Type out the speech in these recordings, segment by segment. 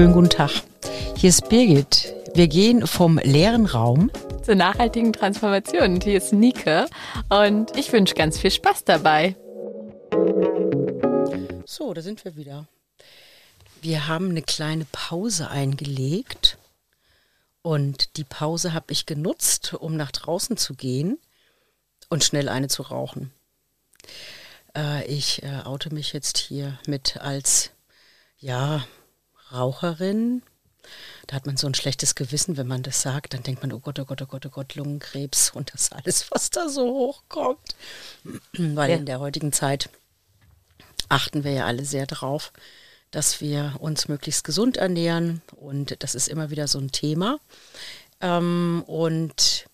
Schönen guten Tag. Hier ist Birgit. Wir gehen vom leeren Raum zur nachhaltigen Transformation. Und hier ist Nike und ich wünsche ganz viel Spaß dabei. So, da sind wir wieder. Wir haben eine kleine Pause eingelegt und die Pause habe ich genutzt, um nach draußen zu gehen und schnell eine zu rauchen. Äh, ich äh, oute mich jetzt hier mit als, ja, Raucherin. Da hat man so ein schlechtes Gewissen, wenn man das sagt. Dann denkt man, oh Gott, oh Gott, oh Gott, oh Gott, Lungenkrebs und das alles, was da so hochkommt. Weil ja. in der heutigen Zeit achten wir ja alle sehr drauf, dass wir uns möglichst gesund ernähren. Und das ist immer wieder so ein Thema. Ähm, und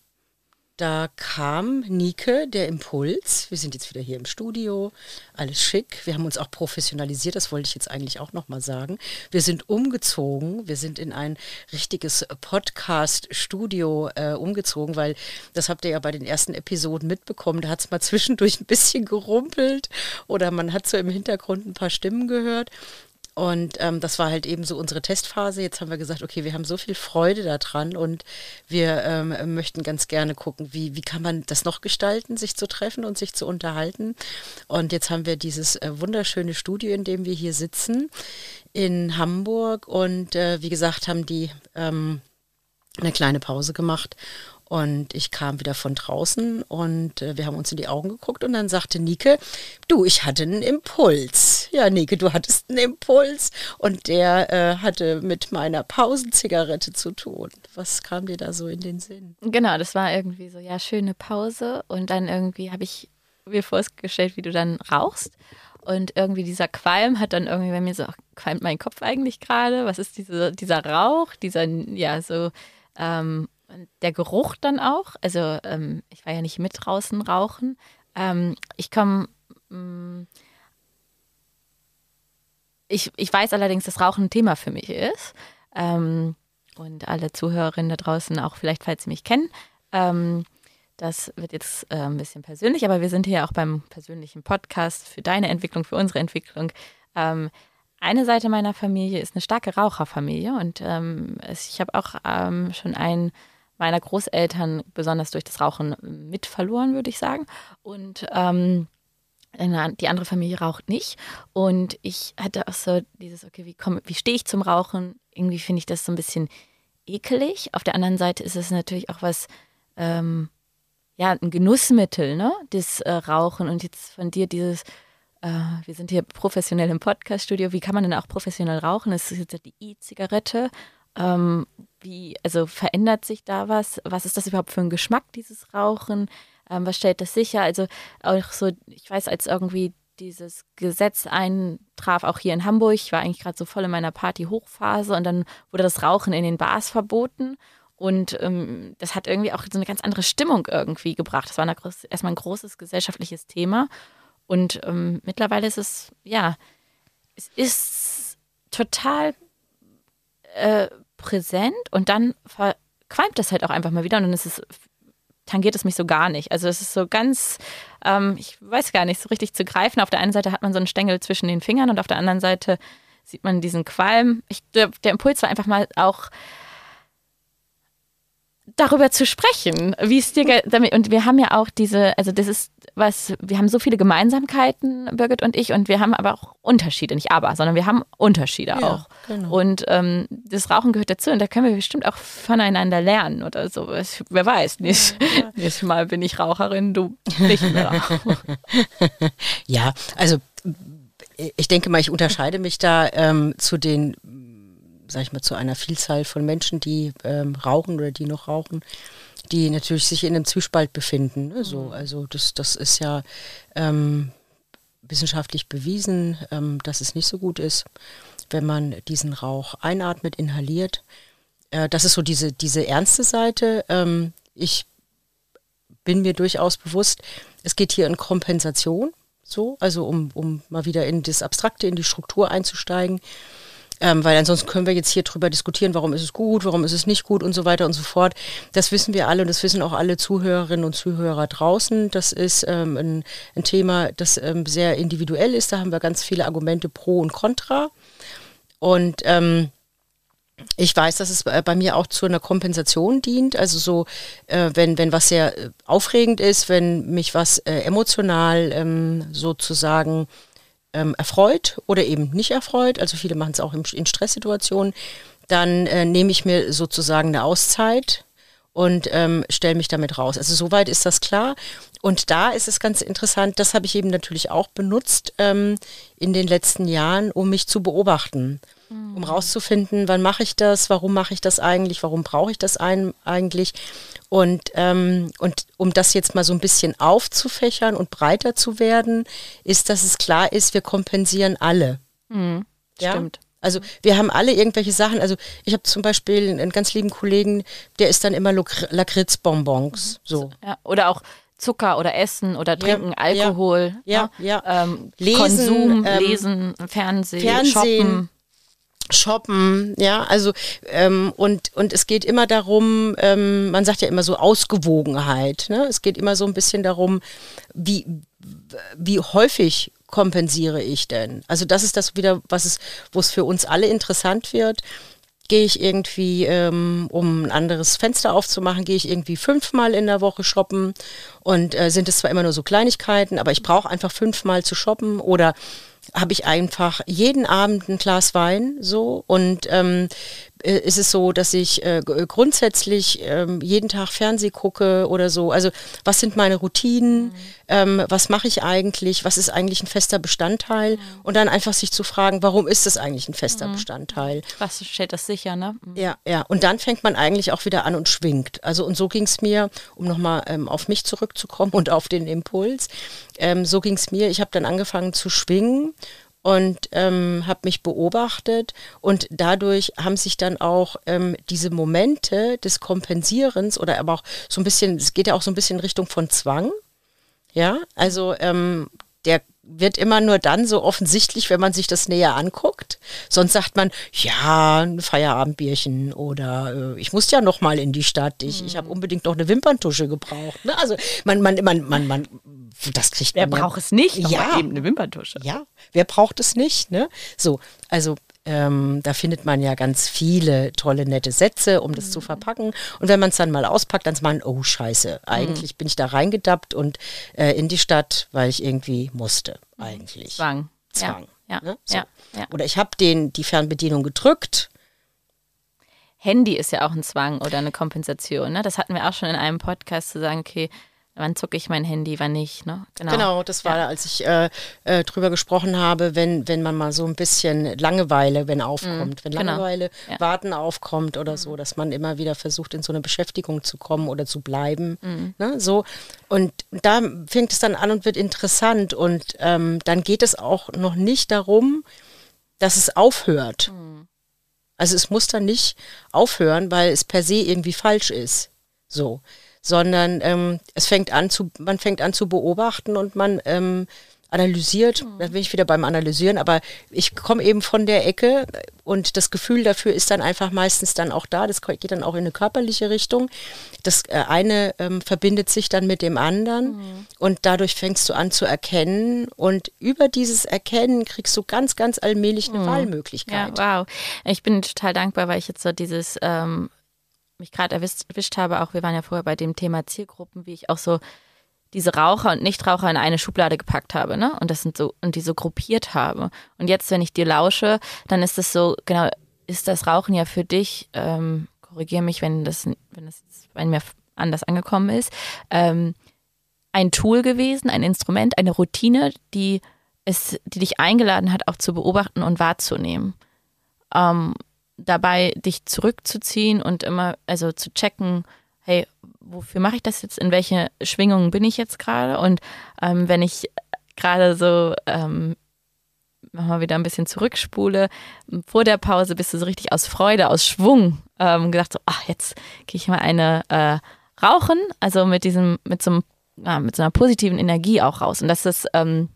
da kam Nike, der Impuls. Wir sind jetzt wieder hier im Studio, alles schick. Wir haben uns auch professionalisiert, das wollte ich jetzt eigentlich auch nochmal sagen. Wir sind umgezogen, wir sind in ein richtiges Podcast-Studio äh, umgezogen, weil das habt ihr ja bei den ersten Episoden mitbekommen. Da hat es mal zwischendurch ein bisschen gerumpelt oder man hat so im Hintergrund ein paar Stimmen gehört. Und ähm, das war halt eben so unsere Testphase. Jetzt haben wir gesagt, okay, wir haben so viel Freude daran und wir ähm, möchten ganz gerne gucken, wie, wie kann man das noch gestalten, sich zu treffen und sich zu unterhalten. Und jetzt haben wir dieses äh, wunderschöne Studio, in dem wir hier sitzen, in Hamburg. Und äh, wie gesagt, haben die ähm, eine kleine Pause gemacht und ich kam wieder von draußen und äh, wir haben uns in die Augen geguckt und dann sagte Nike, du, ich hatte einen Impuls. Ja, Nike, du hattest einen Impuls und der äh, hatte mit meiner Pausenzigarette zu tun. Was kam dir da so in den Sinn? Genau, das war irgendwie so, ja, schöne Pause und dann irgendwie habe ich mir vorgestellt, wie du dann rauchst. Und irgendwie dieser Qualm hat dann irgendwie bei mir so, qualmt mein Kopf eigentlich gerade? Was ist diese, dieser Rauch, dieser, ja, so ähm, der Geruch dann auch. Also ähm, ich war ja nicht mit draußen rauchen. Ähm, ich komme. Mm, ich, ich weiß allerdings, dass Rauchen ein Thema für mich ist. Ähm, und alle Zuhörerinnen da draußen auch vielleicht, falls sie mich kennen. Ähm, das wird jetzt äh, ein bisschen persönlich, aber wir sind hier auch beim persönlichen Podcast für deine Entwicklung, für unsere Entwicklung. Ähm, eine Seite meiner Familie ist eine starke Raucherfamilie und ähm, ich habe auch ähm, schon einen meiner Großeltern besonders durch das Rauchen mit verloren, würde ich sagen. Und ähm, die andere Familie raucht nicht. Und ich hatte auch so dieses, okay, wie, wie stehe ich zum Rauchen? Irgendwie finde ich das so ein bisschen ekelig. Auf der anderen Seite ist es natürlich auch was, ähm, ja, ein Genussmittel, ne? Das äh, Rauchen und jetzt von dir dieses, äh, wir sind hier professionell im Podcaststudio, wie kann man denn auch professionell rauchen? Es ist jetzt die E-Zigarette ähm, wie, also verändert sich da was? Was ist das überhaupt für ein Geschmack, dieses Rauchen? Ähm, was stellt das sicher? Also auch so, ich weiß, als irgendwie dieses Gesetz eintraf, auch hier in Hamburg, ich war eigentlich gerade so voll in meiner Party-Hochphase und dann wurde das Rauchen in den Bars verboten. Und ähm, das hat irgendwie auch so eine ganz andere Stimmung irgendwie gebracht. Das war eine, erstmal ein großes gesellschaftliches Thema. Und ähm, mittlerweile ist es, ja, es ist total äh, präsent und dann verqualmt das halt auch einfach mal wieder und dann ist es, tangiert es mich so gar nicht. Also es ist so ganz, ähm, ich weiß gar nicht, so richtig zu greifen. Auf der einen Seite hat man so einen Stängel zwischen den Fingern und auf der anderen Seite sieht man diesen Qualm. Ich, der, der Impuls war einfach mal auch darüber zu sprechen, wie es dir damit und wir haben ja auch diese, also das ist was, wir haben so viele Gemeinsamkeiten, Birgit und ich, und wir haben aber auch Unterschiede, nicht aber, sondern wir haben Unterschiede ja, auch. Genau. Und ähm, das Rauchen gehört dazu und da können wir bestimmt auch voneinander lernen oder so. Wer weiß, nicht. Ja. Nächstes Mal bin ich Raucherin, du nicht mehr. ja, also ich denke mal, ich unterscheide mich da ähm, zu den sag ich mal, zu einer Vielzahl von Menschen, die ähm, rauchen oder die noch rauchen, die natürlich sich in einem Zwiespalt befinden. Ne? So, mhm. also das, das ist ja ähm, wissenschaftlich bewiesen, ähm, dass es nicht so gut ist, wenn man diesen Rauch einatmet, inhaliert. Äh, das ist so diese, diese ernste Seite. Ähm, ich bin mir durchaus bewusst, es geht hier in Kompensation, so, also um, um mal wieder in das Abstrakte, in die Struktur einzusteigen. Ähm, weil ansonsten können wir jetzt hier drüber diskutieren, warum ist es gut, warum ist es nicht gut und so weiter und so fort. Das wissen wir alle und das wissen auch alle Zuhörerinnen und Zuhörer draußen. Das ist ähm, ein, ein, Thema, das ähm, sehr individuell ist. Da haben wir ganz viele Argumente pro und contra. Und ähm, Ich weiß, dass es bei mir auch zu einer Kompensation dient. Also so, äh, wenn, wenn was sehr äh, aufregend ist, wenn mich was äh, emotional ähm, sozusagen ähm, erfreut oder eben nicht erfreut, also viele machen es auch in, in Stresssituationen, dann äh, nehme ich mir sozusagen eine Auszeit und ähm, stelle mich damit raus. Also soweit ist das klar. Und da ist es ganz interessant, das habe ich eben natürlich auch benutzt ähm, in den letzten Jahren, um mich zu beobachten. Um rauszufinden, wann mache ich das, warum mache ich das eigentlich, warum brauche ich das ein, eigentlich. Und, ähm, und um das jetzt mal so ein bisschen aufzufächern und breiter zu werden, ist, dass es klar ist, wir kompensieren alle. Mhm. Ja? Stimmt. Also wir haben alle irgendwelche Sachen. Also ich habe zum Beispiel einen ganz lieben Kollegen, der isst dann immer Lakritzbonbons. Mhm. So. Ja, oder auch Zucker oder Essen oder Trinken, ja, Alkohol, ja, ja, ja. Ähm, lesen, Konsum, ähm, Lesen, Fernsehen, Fernsehen shoppen. Shoppen, ja, also ähm, und, und es geht immer darum, ähm, man sagt ja immer so Ausgewogenheit, ne? Es geht immer so ein bisschen darum, wie, wie häufig kompensiere ich denn? Also das ist das wieder, was es, wo es für uns alle interessant wird. Gehe ich irgendwie, ähm, um ein anderes Fenster aufzumachen, gehe ich irgendwie fünfmal in der Woche shoppen und äh, sind es zwar immer nur so Kleinigkeiten, aber ich brauche einfach fünfmal zu shoppen oder habe ich einfach jeden Abend ein Glas Wein so. Und ähm, äh, ist es so, dass ich äh, grundsätzlich ähm, jeden Tag Fernseh gucke oder so. Also was sind meine Routinen? Mhm. Ähm, was mache ich eigentlich? Was ist eigentlich ein fester Bestandteil? Mhm. Und dann einfach sich zu fragen, warum ist das eigentlich ein fester mhm. Bestandteil? Was steht das sicher, ne? Mhm. Ja, ja. Und dann fängt man eigentlich auch wieder an und schwingt. Also und so ging es mir, um nochmal ähm, auf mich zurückzukommen und auf den Impuls. Ähm, so ging es mir. Ich habe dann angefangen zu schwingen und ähm, habe mich beobachtet und dadurch haben sich dann auch ähm, diese Momente des Kompensierens oder aber auch so ein bisschen, es geht ja auch so ein bisschen in Richtung von Zwang. Ja, also ähm, der wird immer nur dann so offensichtlich, wenn man sich das näher anguckt. Sonst sagt man, ja, ein Feierabendbierchen oder äh, ich muss ja noch mal in die Stadt, ich, ich habe mhm. unbedingt noch eine Wimperntusche gebraucht. Ne? Also man, man, man, man, man das kriegt Wer man. Wer braucht es nicht? Ja. Eben eine Wimperntusche. Ja, wer braucht es nicht? Ne? So, also ähm, da findet man ja ganz viele tolle, nette Sätze, um das mhm. zu verpacken. Und wenn man es dann mal auspackt, dann ist man, oh Scheiße, eigentlich mhm. bin ich da reingedappt und äh, in die Stadt, weil ich irgendwie musste, mhm. eigentlich. Zwang. Zwang. Ja. Ne? So. ja. ja. Oder ich habe die Fernbedienung gedrückt. Handy ist ja auch ein Zwang oder eine Kompensation. Ne? Das hatten wir auch schon in einem Podcast zu sagen, okay, wann zucke ich mein Handy, wann nicht. Ne? Genau. genau, das war, ja. als ich äh, äh, drüber gesprochen habe, wenn, wenn man mal so ein bisschen Langeweile, wenn aufkommt, mm, wenn genau. Langeweile, ja. Warten aufkommt oder mm. so, dass man immer wieder versucht, in so eine Beschäftigung zu kommen oder zu bleiben. Mm. Ne? So. Und da fängt es dann an und wird interessant. Und ähm, dann geht es auch noch nicht darum, dass es aufhört. Mm. Also es muss dann nicht aufhören, weil es per se irgendwie falsch ist. So sondern ähm, es fängt an zu, man fängt an zu beobachten und man ähm, analysiert, mhm. da bin ich wieder beim Analysieren, aber ich komme eben von der Ecke und das Gefühl dafür ist dann einfach meistens dann auch da, das geht dann auch in eine körperliche Richtung. Das äh, eine ähm, verbindet sich dann mit dem anderen mhm. und dadurch fängst du an zu erkennen und über dieses Erkennen kriegst du ganz, ganz allmählich eine mhm. Wahlmöglichkeit. Ja, wow. Ich bin total dankbar, weil ich jetzt so dieses ähm, mich gerade erwischt habe, auch wir waren ja vorher bei dem Thema Zielgruppen, wie ich auch so diese Raucher und Nichtraucher in eine Schublade gepackt habe, ne? Und das sind so, und die so gruppiert habe. Und jetzt, wenn ich dir lausche, dann ist das so, genau, ist das Rauchen ja für dich, ähm, korrigiere mich, wenn das, wenn das bei mir anders angekommen ist, ähm, ein Tool gewesen, ein Instrument, eine Routine, die es, die dich eingeladen hat, auch zu beobachten und wahrzunehmen. Ähm, dabei, dich zurückzuziehen und immer, also zu checken, hey, wofür mache ich das jetzt? In welche Schwingungen bin ich jetzt gerade? Und ähm, wenn ich gerade so ähm, mal wieder ein bisschen zurückspule, vor der Pause bist du so richtig aus Freude, aus Schwung ähm, gesagt, so, ach, jetzt gehe ich mal eine äh, rauchen, also mit diesem, mit so, einem, ja, mit so einer positiven Energie auch raus. Und das ist, ähm,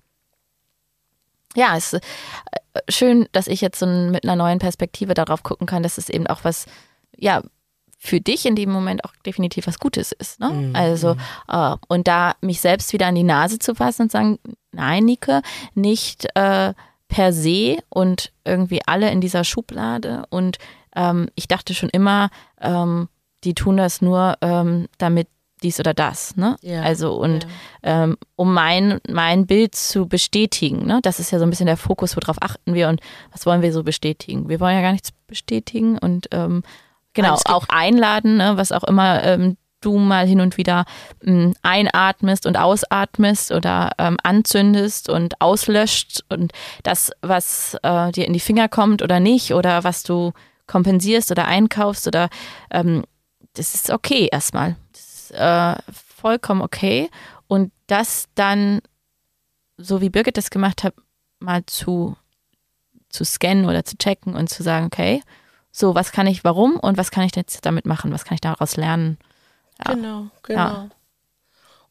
ja, es ist äh, schön, dass ich jetzt so mit einer neuen Perspektive darauf gucken kann, dass es eben auch was, ja, für dich in dem Moment auch definitiv was Gutes ist. Ne? Mhm. Also, äh, und da mich selbst wieder an die Nase zu fassen und sagen, nein, Nike, nicht äh, per se und irgendwie alle in dieser Schublade und ähm, ich dachte schon immer, ähm, die tun das nur, ähm, damit dies oder das. Ne? Ja, also und ja. ähm, um mein, mein Bild zu bestätigen, ne? das ist ja so ein bisschen der Fokus, worauf achten wir und was wollen wir so bestätigen. Wir wollen ja gar nichts bestätigen und ähm, genau, auch einladen, ne? was auch immer ähm, du mal hin und wieder ähm, einatmest und ausatmest oder ähm, anzündest und auslöscht und das, was äh, dir in die Finger kommt oder nicht oder was du kompensierst oder einkaufst oder ähm, das ist okay erstmal. Ist äh, vollkommen okay. Und das dann, so wie Birgit das gemacht hat, mal zu, zu scannen oder zu checken und zu sagen, okay, so, was kann ich, warum und was kann ich jetzt damit machen? Was kann ich daraus lernen? Ja. Genau, genau. Ja.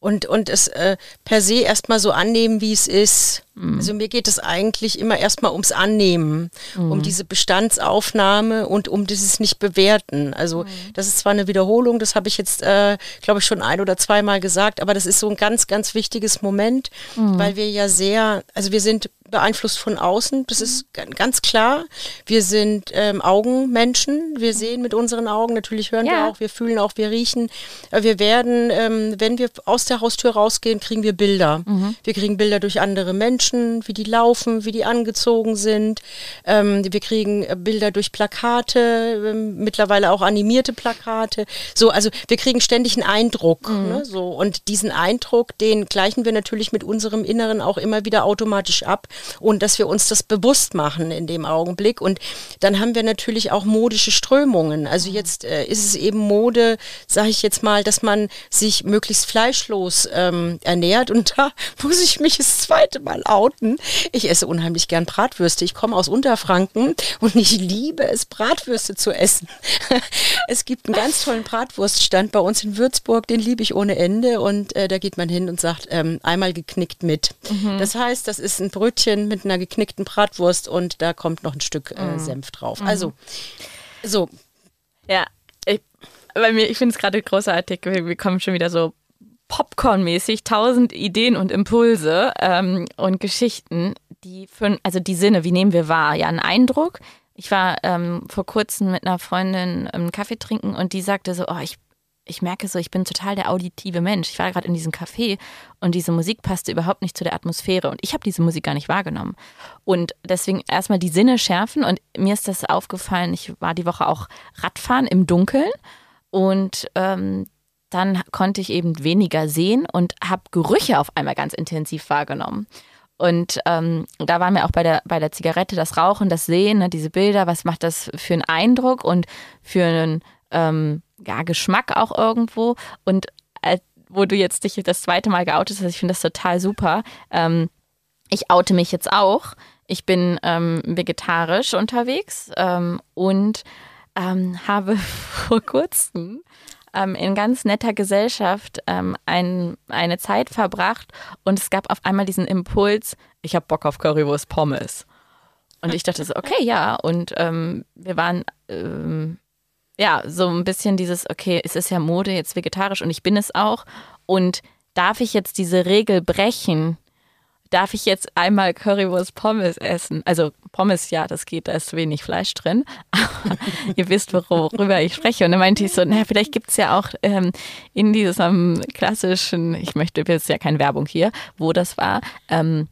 Und, und es äh, per se erstmal so annehmen, wie es ist. Mhm. Also mir geht es eigentlich immer erstmal ums Annehmen, mhm. um diese Bestandsaufnahme und um dieses Nicht-Bewerten. Also mhm. das ist zwar eine Wiederholung, das habe ich jetzt, äh, glaube ich, schon ein oder zweimal gesagt, aber das ist so ein ganz, ganz wichtiges Moment, mhm. weil wir ja sehr, also wir sind beeinflusst von außen, das ist ganz klar. Wir sind ähm, Augenmenschen, wir sehen mit unseren Augen, natürlich hören ja. wir auch, wir fühlen auch, wir riechen. Wir werden, ähm, wenn wir aus der Haustür rausgehen, kriegen wir Bilder. Mhm. Wir kriegen Bilder durch andere Menschen, wie die laufen, wie die angezogen sind. Ähm, wir kriegen äh, Bilder durch Plakate, ähm, mittlerweile auch animierte Plakate. So, also wir kriegen ständig einen Eindruck. Mhm. Ne, so. Und diesen Eindruck, den gleichen wir natürlich mit unserem Inneren auch immer wieder automatisch ab und dass wir uns das bewusst machen in dem Augenblick. Und dann haben wir natürlich auch modische Strömungen. Also jetzt äh, ist es eben Mode, sage ich jetzt mal, dass man sich möglichst fleischlos ähm, ernährt. Und da muss ich mich das zweite Mal outen. Ich esse unheimlich gern Bratwürste. Ich komme aus Unterfranken und ich liebe es, Bratwürste zu essen. es gibt einen ganz tollen Bratwurststand bei uns in Würzburg, den liebe ich ohne Ende. Und äh, da geht man hin und sagt, ähm, einmal geknickt mit. Mhm. Das heißt, das ist ein Brötchen Brötchen mit einer geknickten Bratwurst und da kommt noch ein Stück äh, mhm. Senf drauf. Also, mhm. so. Ja, ich, bei mir, ich finde es gerade großartig. Wir, wir kommen schon wieder so Popcorn-mäßig, tausend Ideen und Impulse ähm, und Geschichten, die für, also die Sinne, wie nehmen wir wahr? Ja, einen Eindruck. Ich war ähm, vor kurzem mit einer Freundin ähm, Kaffee trinken und die sagte so, oh, ich ich merke so, ich bin total der auditive Mensch. Ich war gerade in diesem Café und diese Musik passte überhaupt nicht zu der Atmosphäre und ich habe diese Musik gar nicht wahrgenommen. Und deswegen erstmal die Sinne schärfen und mir ist das aufgefallen, ich war die Woche auch Radfahren im Dunkeln und ähm, dann konnte ich eben weniger sehen und habe Gerüche auf einmal ganz intensiv wahrgenommen. Und ähm, da war mir auch bei der, bei der Zigarette das Rauchen, das Sehen, ne, diese Bilder, was macht das für einen Eindruck und für einen ähm, ja, Geschmack auch irgendwo. Und äh, wo du jetzt dich das zweite Mal geoutet hast, ich finde das total super. Ähm, ich oute mich jetzt auch. Ich bin ähm, vegetarisch unterwegs ähm, und ähm, habe vor kurzem ähm, in ganz netter Gesellschaft ähm, ein, eine Zeit verbracht und es gab auf einmal diesen Impuls, ich habe Bock auf Currywurst Pommes. Und ich dachte so, okay, ja. Und ähm, wir waren ähm, ja, so ein bisschen dieses, okay, es ist ja Mode, jetzt vegetarisch und ich bin es auch. Und darf ich jetzt diese Regel brechen? Darf ich jetzt einmal Currywurst Pommes essen? Also Pommes, ja, das geht, da ist wenig Fleisch drin. Aber ihr wisst, worüber ich spreche. Und dann meinte ich so, naja, vielleicht gibt es ja auch ähm, in diesem klassischen, ich möchte, es ja keine Werbung hier, wo das war, ähm,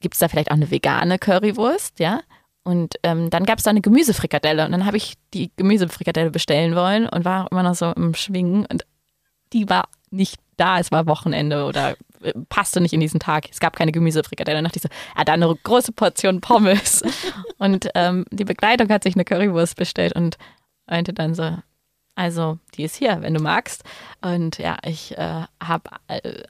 gibt es da vielleicht auch eine vegane Currywurst, ja? Und ähm, dann gab es da eine Gemüsefrikadelle und dann habe ich die Gemüsefrikadelle bestellen wollen und war immer noch so im Schwingen und die war nicht da, es war Wochenende oder äh, passte nicht in diesen Tag. Es gab keine Gemüsefrikadelle. Dann dachte ich so, ja, da eine große Portion Pommes. und ähm, die Begleitung hat sich eine Currywurst bestellt und meinte dann so, also die ist hier, wenn du magst. Und ja, ich äh, habe äh,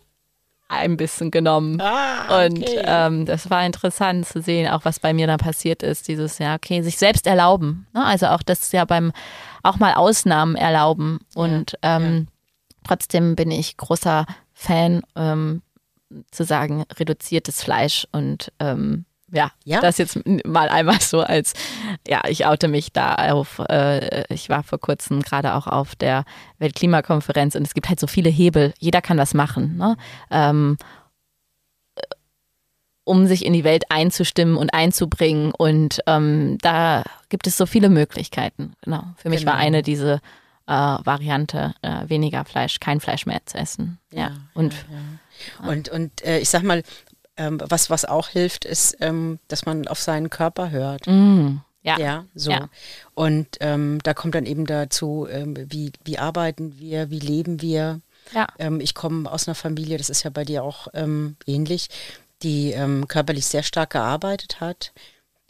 ein bisschen genommen. Ah, okay. Und ähm, das war interessant zu sehen, auch was bei mir da passiert ist. Dieses, ja, okay, sich selbst erlauben. Ne? Also auch das ja beim, auch mal Ausnahmen erlauben. Und ja, ähm, ja. trotzdem bin ich großer Fan, ähm, zu sagen, reduziertes Fleisch und ähm, ja, ja, das jetzt mal einmal so als, ja, ich oute mich da auf, äh, ich war vor kurzem gerade auch auf der Weltklimakonferenz und es gibt halt so viele Hebel, jeder kann was machen. Ne? Ähm, um sich in die Welt einzustimmen und einzubringen. Und ähm, da gibt es so viele Möglichkeiten. Genau. Für mich Genau. war eine diese äh, Variante, äh, weniger Fleisch, kein Fleisch mehr zu essen. Ja. Und ja. Und, und äh, ich sag mal, ähm, was, was auch hilft, ist, ähm, dass man auf seinen Körper hört. mm, ja. Ja, so. Ja. Und ähm, da kommt dann eben dazu, ähm, wie, wie arbeiten wir, wie leben wir. Ja. Ähm, ich komme aus einer Familie, das ist ja bei dir auch ähm, ähnlich, die körperlich sehr stark gearbeitet hat.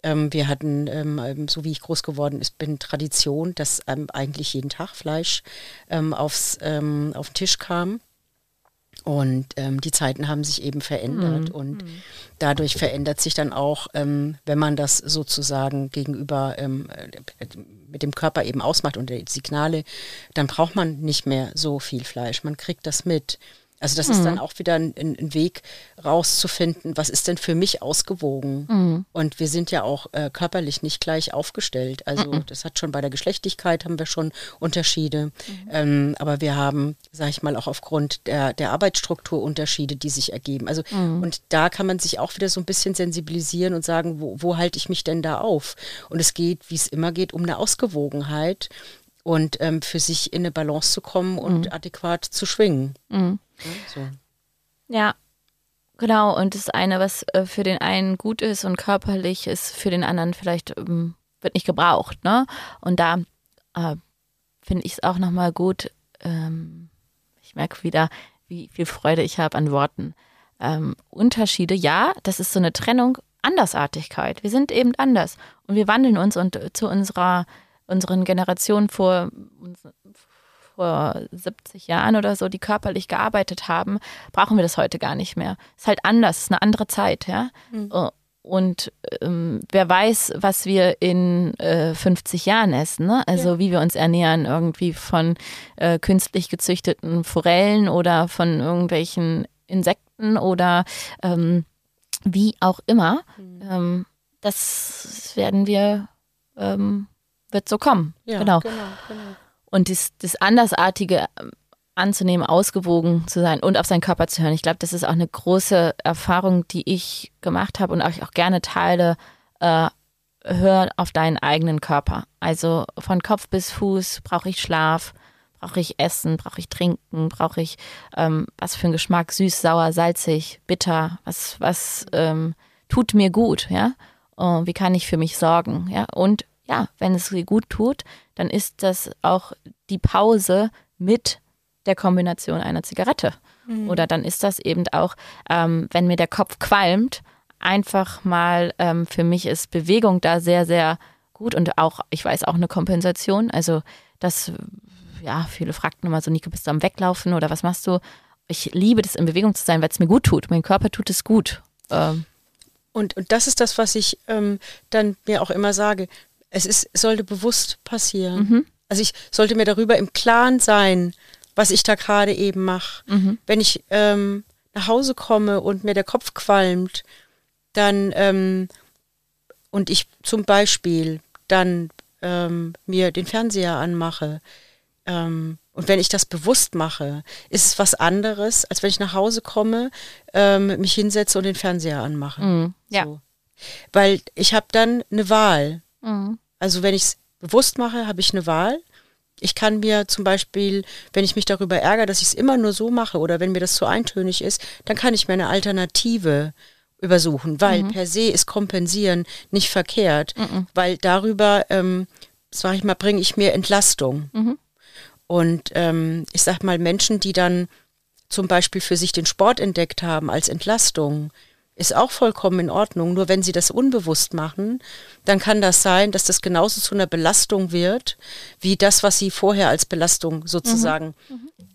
Wir hatten, so wie ich groß geworden ist, bin Tradition, dass eigentlich jeden Tag Fleisch aufs, auf den Tisch kam. Und ähm, die Zeiten haben sich eben verändert. Und dadurch verändert sich dann auch, ähm, wenn man das sozusagen gegenüber ähm, äh, mit dem Körper eben ausmacht und die Signale, dann braucht man nicht mehr so viel Fleisch. Man kriegt das mit. Also das ist dann auch wieder ein, ein Weg rauszufinden, was ist denn für mich ausgewogen. Und wir sind ja auch äh, körperlich nicht gleich aufgestellt. Also das hat schon bei der Geschlechtlichkeit haben wir schon Unterschiede. Ähm, aber wir haben, sage ich mal, auch aufgrund der, der Arbeitsstruktur Unterschiede, die sich ergeben. Also und da kann man sich auch wieder so ein bisschen sensibilisieren und sagen, wo, wo halte ich mich denn da auf? Und es geht, wie es immer geht, um eine Ausgewogenheit und ähm, für sich in eine Balance zu kommen und adäquat zu schwingen. Mhm. Ja, so. Ja, genau. Und das eine, was äh, für den einen gut ist und körperlich ist, für den anderen vielleicht ähm, wird nicht gebraucht. Ne? Und da äh, finde ich es auch nochmal gut. Ähm, ich merke wieder, wie viel Freude ich habe an Worten. Ähm, Unterschiede, ja, das ist so eine Trennung, Andersartigkeit. Wir sind eben anders und wir wandeln uns und äh, zu unserer unseren Generationen vor vor 70 Jahren oder so, die körperlich gearbeitet haben, brauchen wir das heute gar nicht mehr. Ist halt anders, ist eine andere Zeit, ja. Äh, Und ähm, wer weiß, was wir in äh, 50 Jahren essen, ne? Also wie wir uns ernähren, irgendwie von äh, künstlich gezüchteten Forellen oder von irgendwelchen Insekten oder ähm, wie auch immer. Ähm, das werden wir, ähm, wird so kommen. Ja, genau. genau, genau. Und das, das Andersartige ähm, anzunehmen, ausgewogen zu sein und auf seinen Körper zu hören. Ich glaube, das ist auch eine große Erfahrung, die ich gemacht habe und auch, auch gerne teile. Äh, hör auf deinen eigenen Körper. Also von Kopf bis Fuß brauche ich Schlaf, brauche ich Essen, brauche ich Trinken, brauche ich ähm, was für einen Geschmack, süß, sauer, salzig, bitter, was, was ähm, tut mir gut, ja? Äh, wie kann ich für mich sorgen, ja? Und ja, wenn es dir gut tut, dann ist das auch die Pause mit der Kombination einer Zigarette. Oder dann ist das eben auch, ähm, wenn mir der Kopf qualmt, einfach mal, ähm, für mich ist Bewegung da sehr, sehr gut und auch, ich weiß auch eine Kompensation. Also das, ja, viele fragten immer so, Nico, bist du am Weglaufen oder was machst du? Ich liebe das, in Bewegung zu sein, weil es mir gut tut. Mein Körper tut es gut. Ähm, Und, und das ist das, was ich ähm, dann mir auch immer sage. Es ist, sollte bewusst passieren. Also ich sollte mir darüber im Klaren sein, was ich da gerade eben mache. Wenn ich ähm, nach Hause komme und mir der Kopf qualmt, dann ähm, und ich zum Beispiel dann ähm, mir den Fernseher anmache, ähm, und wenn ich das bewusst mache, ist es was anderes, als wenn ich nach Hause komme, ähm, mich hinsetze und den Fernseher anmache. Mhm, ja. So. Weil ich habe dann eine Wahl. Mhm. Also wenn ich es bewusst mache, habe ich eine Wahl. Ich kann mir zum Beispiel, wenn ich mich darüber ärgere, dass ich es immer nur so mache oder wenn mir das zu eintönig ist, dann kann ich mir eine Alternative übersuchen, weil per se ist Kompensieren nicht verkehrt, weil darüber, ähm, sag ich mal, bringe ich mir Entlastung. Und ähm, ich sag mal, Menschen, die dann zum Beispiel für sich den Sport entdeckt haben als Entlastung, ist auch vollkommen in Ordnung. Nur wenn sie das unbewusst machen, dann kann das sein, dass das genauso zu einer Belastung wird, wie das, was sie vorher als Belastung sozusagen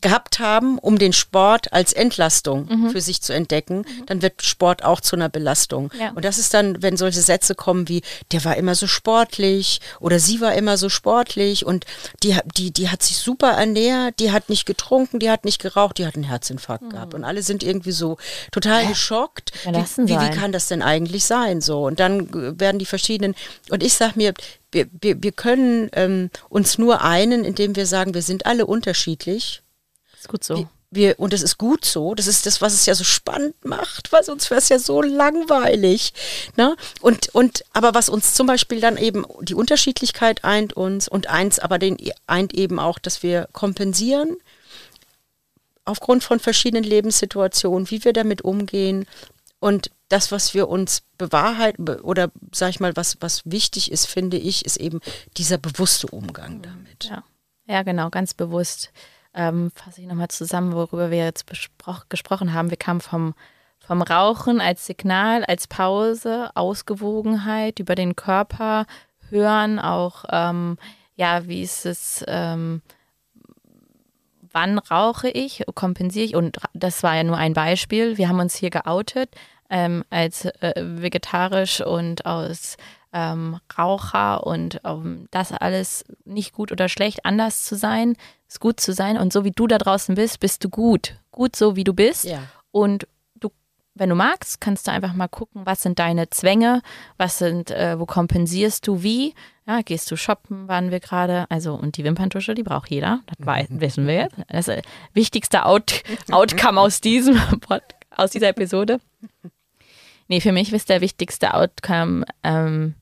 gehabt haben, um den Sport als Entlastung für sich zu entdecken. Dann wird Sport auch zu einer Belastung. Ja. Und das ist dann, wenn solche Sätze kommen wie, der war immer so sportlich oder sie war immer so sportlich und die, die, die hat sich super ernährt, die hat nicht getrunken, die hat nicht geraucht, die hat einen Herzinfarkt gehabt. Und alle sind irgendwie so total geschockt. Kann Wie, das denn wie, wie sein? kann das denn eigentlich sein? So. Und dann äh, werden die verschiedenen, und ich sag mir, wir, wir, wir können ähm, uns nur einen, indem wir sagen, wir sind alle unterschiedlich. Ist gut so. Wir, wir, und das ist gut so, das ist das, was es ja so spannend macht, weil sonst wäre es ja so langweilig. Ne? Und, und, aber was uns zum Beispiel dann eben, die Unterschiedlichkeit eint uns und eins aber den eint eben auch, dass wir kompensieren aufgrund von verschiedenen Lebenssituationen, wie wir damit umgehen und das, was wir uns bewahrheiten oder sag ich mal, was, was wichtig ist, finde ich, ist eben dieser bewusste Umgang damit. Ja, ja genau, ganz bewusst ähm, fasse ich nochmal zusammen, worüber wir jetzt gesprochen haben. Wir kamen vom, vom Rauchen als Signal, als Pause, Ausgewogenheit über den Körper, Hören, auch, ähm, ja, wie ist es, ähm, wann rauche ich, kompensiere ich? Und das war ja nur ein Beispiel. Wir haben uns hier geoutet ähm, als äh, vegetarisch und aus ähm, Raucher und ähm, das alles nicht gut oder schlecht, anders zu sein, ist gut zu sein. Und so wie du da draußen bist, bist du gut. Gut so, wie du bist. Ja. Und du, wenn du magst, kannst du einfach mal gucken, was sind deine Zwänge, was sind, äh, wo kompensierst du wie. Ja, gehst du shoppen, waren wir gerade. Also, und die Wimperntusche, die braucht jeder. Das weiß, wissen wir jetzt. Das ist das wichtigste Out Outcome aus diesem aus dieser Episode. Nee, für mich ist der wichtigste Outcome, ähm,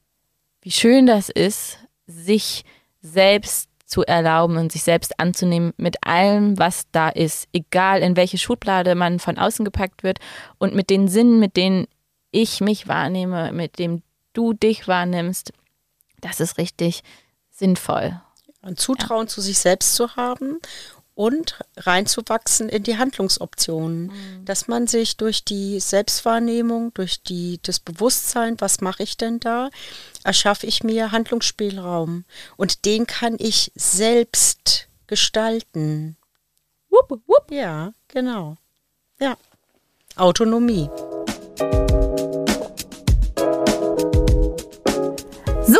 wie schön das ist, sich selbst zu erlauben und sich selbst anzunehmen mit allem, was da ist, egal in welche Schublade man von außen gepackt wird und mit den Sinnen, mit denen ich mich wahrnehme, mit dem du dich wahrnimmst, das ist richtig sinnvoll. Ein Zutrauen ja. zu sich selbst zu haben und reinzuwachsen in die Handlungsoptionen, mhm. dass man sich durch die Selbstwahrnehmung, durch die, das Bewusstsein, was mache ich denn da, erschaffe ich mir Handlungsspielraum und den kann ich selbst gestalten. Wupp, wupp. Ja, genau. Ja. Autonomie.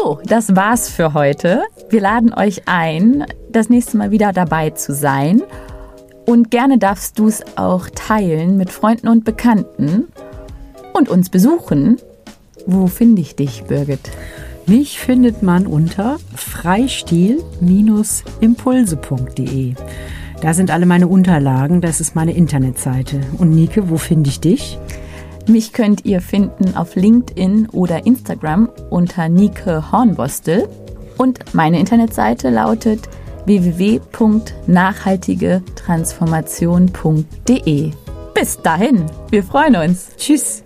So, das war's für heute. Wir laden euch ein, das nächste Mal wieder dabei zu sein. Und gerne darfst du es auch teilen mit Freunden und Bekannten und uns besuchen. Wo finde ich dich, Birgit? Mich findet man unter freistil-impulse.de. Da sind alle meine Unterlagen, das ist meine Internetseite. Und Nike, wo finde ich dich? Mich könnt ihr finden auf LinkedIn oder Instagram unter Nike Hornbostel. Und meine Internetseite lautet www.nachhaltigetransformation.de. Bis dahin, wir freuen uns. Tschüss.